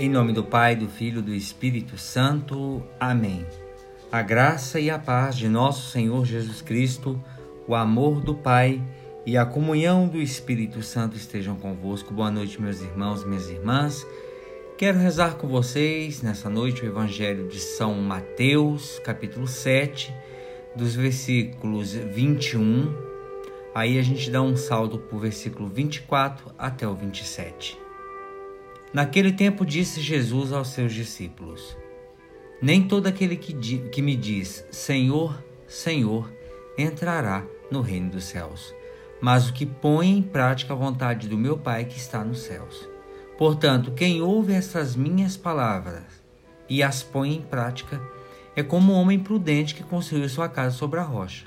Em nome do Pai, do Filho e do Espírito Santo. Amém. A graça e a paz de nosso Senhor Jesus Cristo, o amor do Pai e a comunhão do Espírito Santo estejam convosco. Boa noite, meus irmãos minhas irmãs. Quero rezar com vocês nessa noite o Evangelho de São Mateus, capítulo 7, dos versículos 21. Aí a gente dá um saldo para o versículo 24 até o 27. Naquele tempo disse Jesus aos seus discípulos: Nem todo aquele que, que me diz Senhor, Senhor entrará no reino dos céus, mas o que põe em prática a vontade do meu Pai que está nos céus. Portanto, quem ouve essas minhas palavras e as põe em prática é como um homem prudente que construiu sua casa sobre a rocha.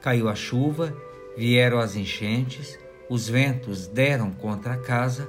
Caiu a chuva, vieram as enchentes, os ventos deram contra a casa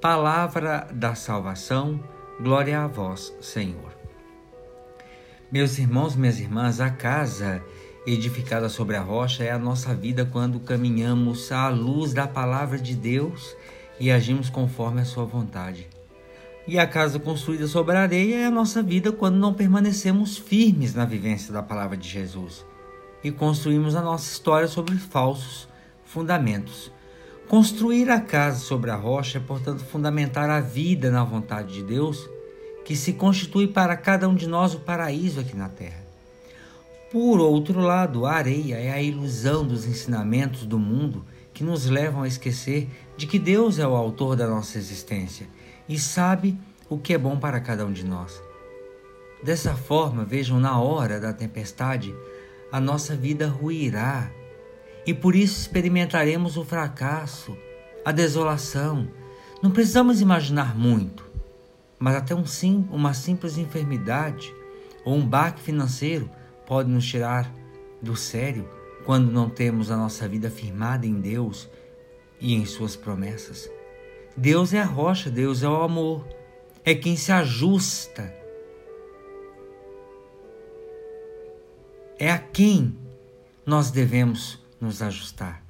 Palavra da salvação, glória a vós, Senhor. Meus irmãos, minhas irmãs, a casa edificada sobre a rocha é a nossa vida quando caminhamos à luz da palavra de Deus e agimos conforme a sua vontade. E a casa construída sobre a areia é a nossa vida quando não permanecemos firmes na vivência da palavra de Jesus e construímos a nossa história sobre falsos fundamentos Construir a casa sobre a rocha é, portanto, fundamentar a vida na vontade de Deus, que se constitui para cada um de nós o paraíso aqui na terra. Por outro lado, a areia é a ilusão dos ensinamentos do mundo que nos levam a esquecer de que Deus é o autor da nossa existência e sabe o que é bom para cada um de nós. Dessa forma, vejam, na hora da tempestade, a nossa vida ruirá e por isso experimentaremos o fracasso, a desolação. Não precisamos imaginar muito, mas até um sim, uma simples enfermidade ou um baque financeiro pode nos tirar do sério quando não temos a nossa vida firmada em Deus e em Suas promessas. Deus é a rocha, Deus é o amor, é quem se ajusta. É a quem nós devemos nos ajustar.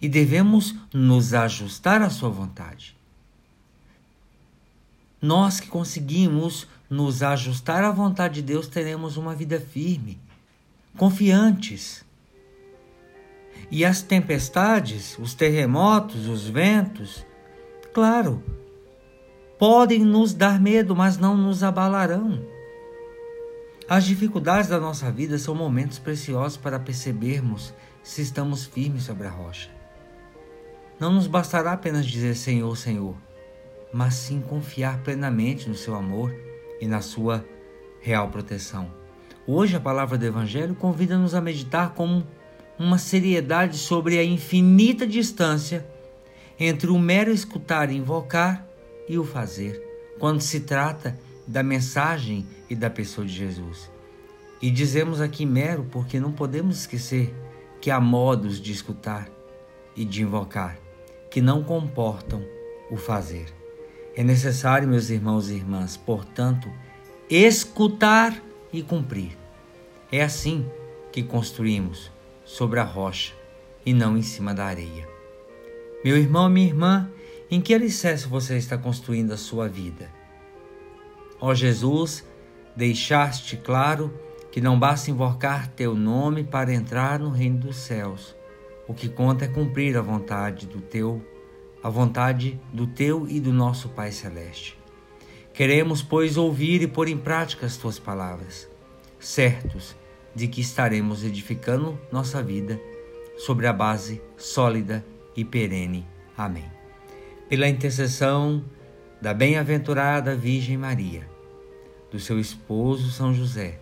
E devemos nos ajustar à Sua vontade. Nós que conseguimos nos ajustar à vontade de Deus teremos uma vida firme, confiantes. E as tempestades, os terremotos, os ventos, claro, podem nos dar medo, mas não nos abalarão. As dificuldades da nossa vida são momentos preciosos para percebermos se estamos firmes sobre a rocha. Não nos bastará apenas dizer Senhor, Senhor, mas sim confiar plenamente no seu amor e na sua real proteção. Hoje a palavra do Evangelho convida-nos a meditar com uma seriedade sobre a infinita distância entre o mero escutar e invocar e o fazer, quando se trata de da mensagem e da pessoa de Jesus. E dizemos aqui mero porque não podemos esquecer que há modos de escutar e de invocar que não comportam o fazer. É necessário, meus irmãos e irmãs, portanto, escutar e cumprir. É assim que construímos sobre a rocha e não em cima da areia. Meu irmão, minha irmã, em que alicerce você está construindo a sua vida? Ó Jesus, deixaste claro que não basta invocar teu nome para entrar no reino dos céus. O que conta é cumprir a vontade do teu, a vontade do teu e do nosso Pai celeste. Queremos, pois, ouvir e pôr em prática as tuas palavras, certos de que estaremos edificando nossa vida sobre a base sólida e perene. Amém. Pela intercessão da bem-aventurada Virgem Maria, do seu esposo São José.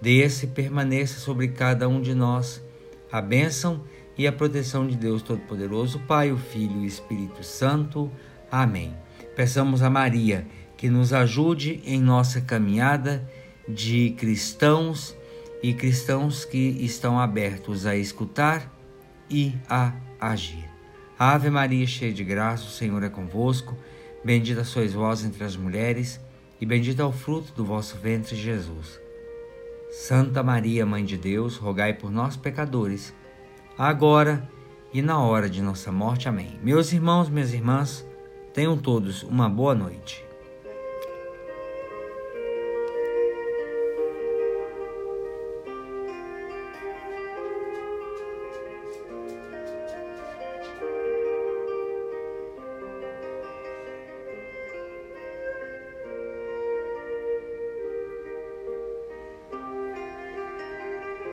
Desça e permaneça sobre cada um de nós a bênção e a proteção de Deus Todo-Poderoso, Pai, o Filho e o Espírito Santo. Amém. Peçamos a Maria que nos ajude em nossa caminhada de cristãos e cristãos que estão abertos a escutar e a agir. Ave Maria, cheia de graça, o Senhor é convosco. Bendita sois vós entre as mulheres, e bendito é o fruto do vosso ventre, Jesus. Santa Maria, Mãe de Deus, rogai por nós, pecadores, agora e na hora de nossa morte. Amém. Meus irmãos, minhas irmãs, tenham todos uma boa noite.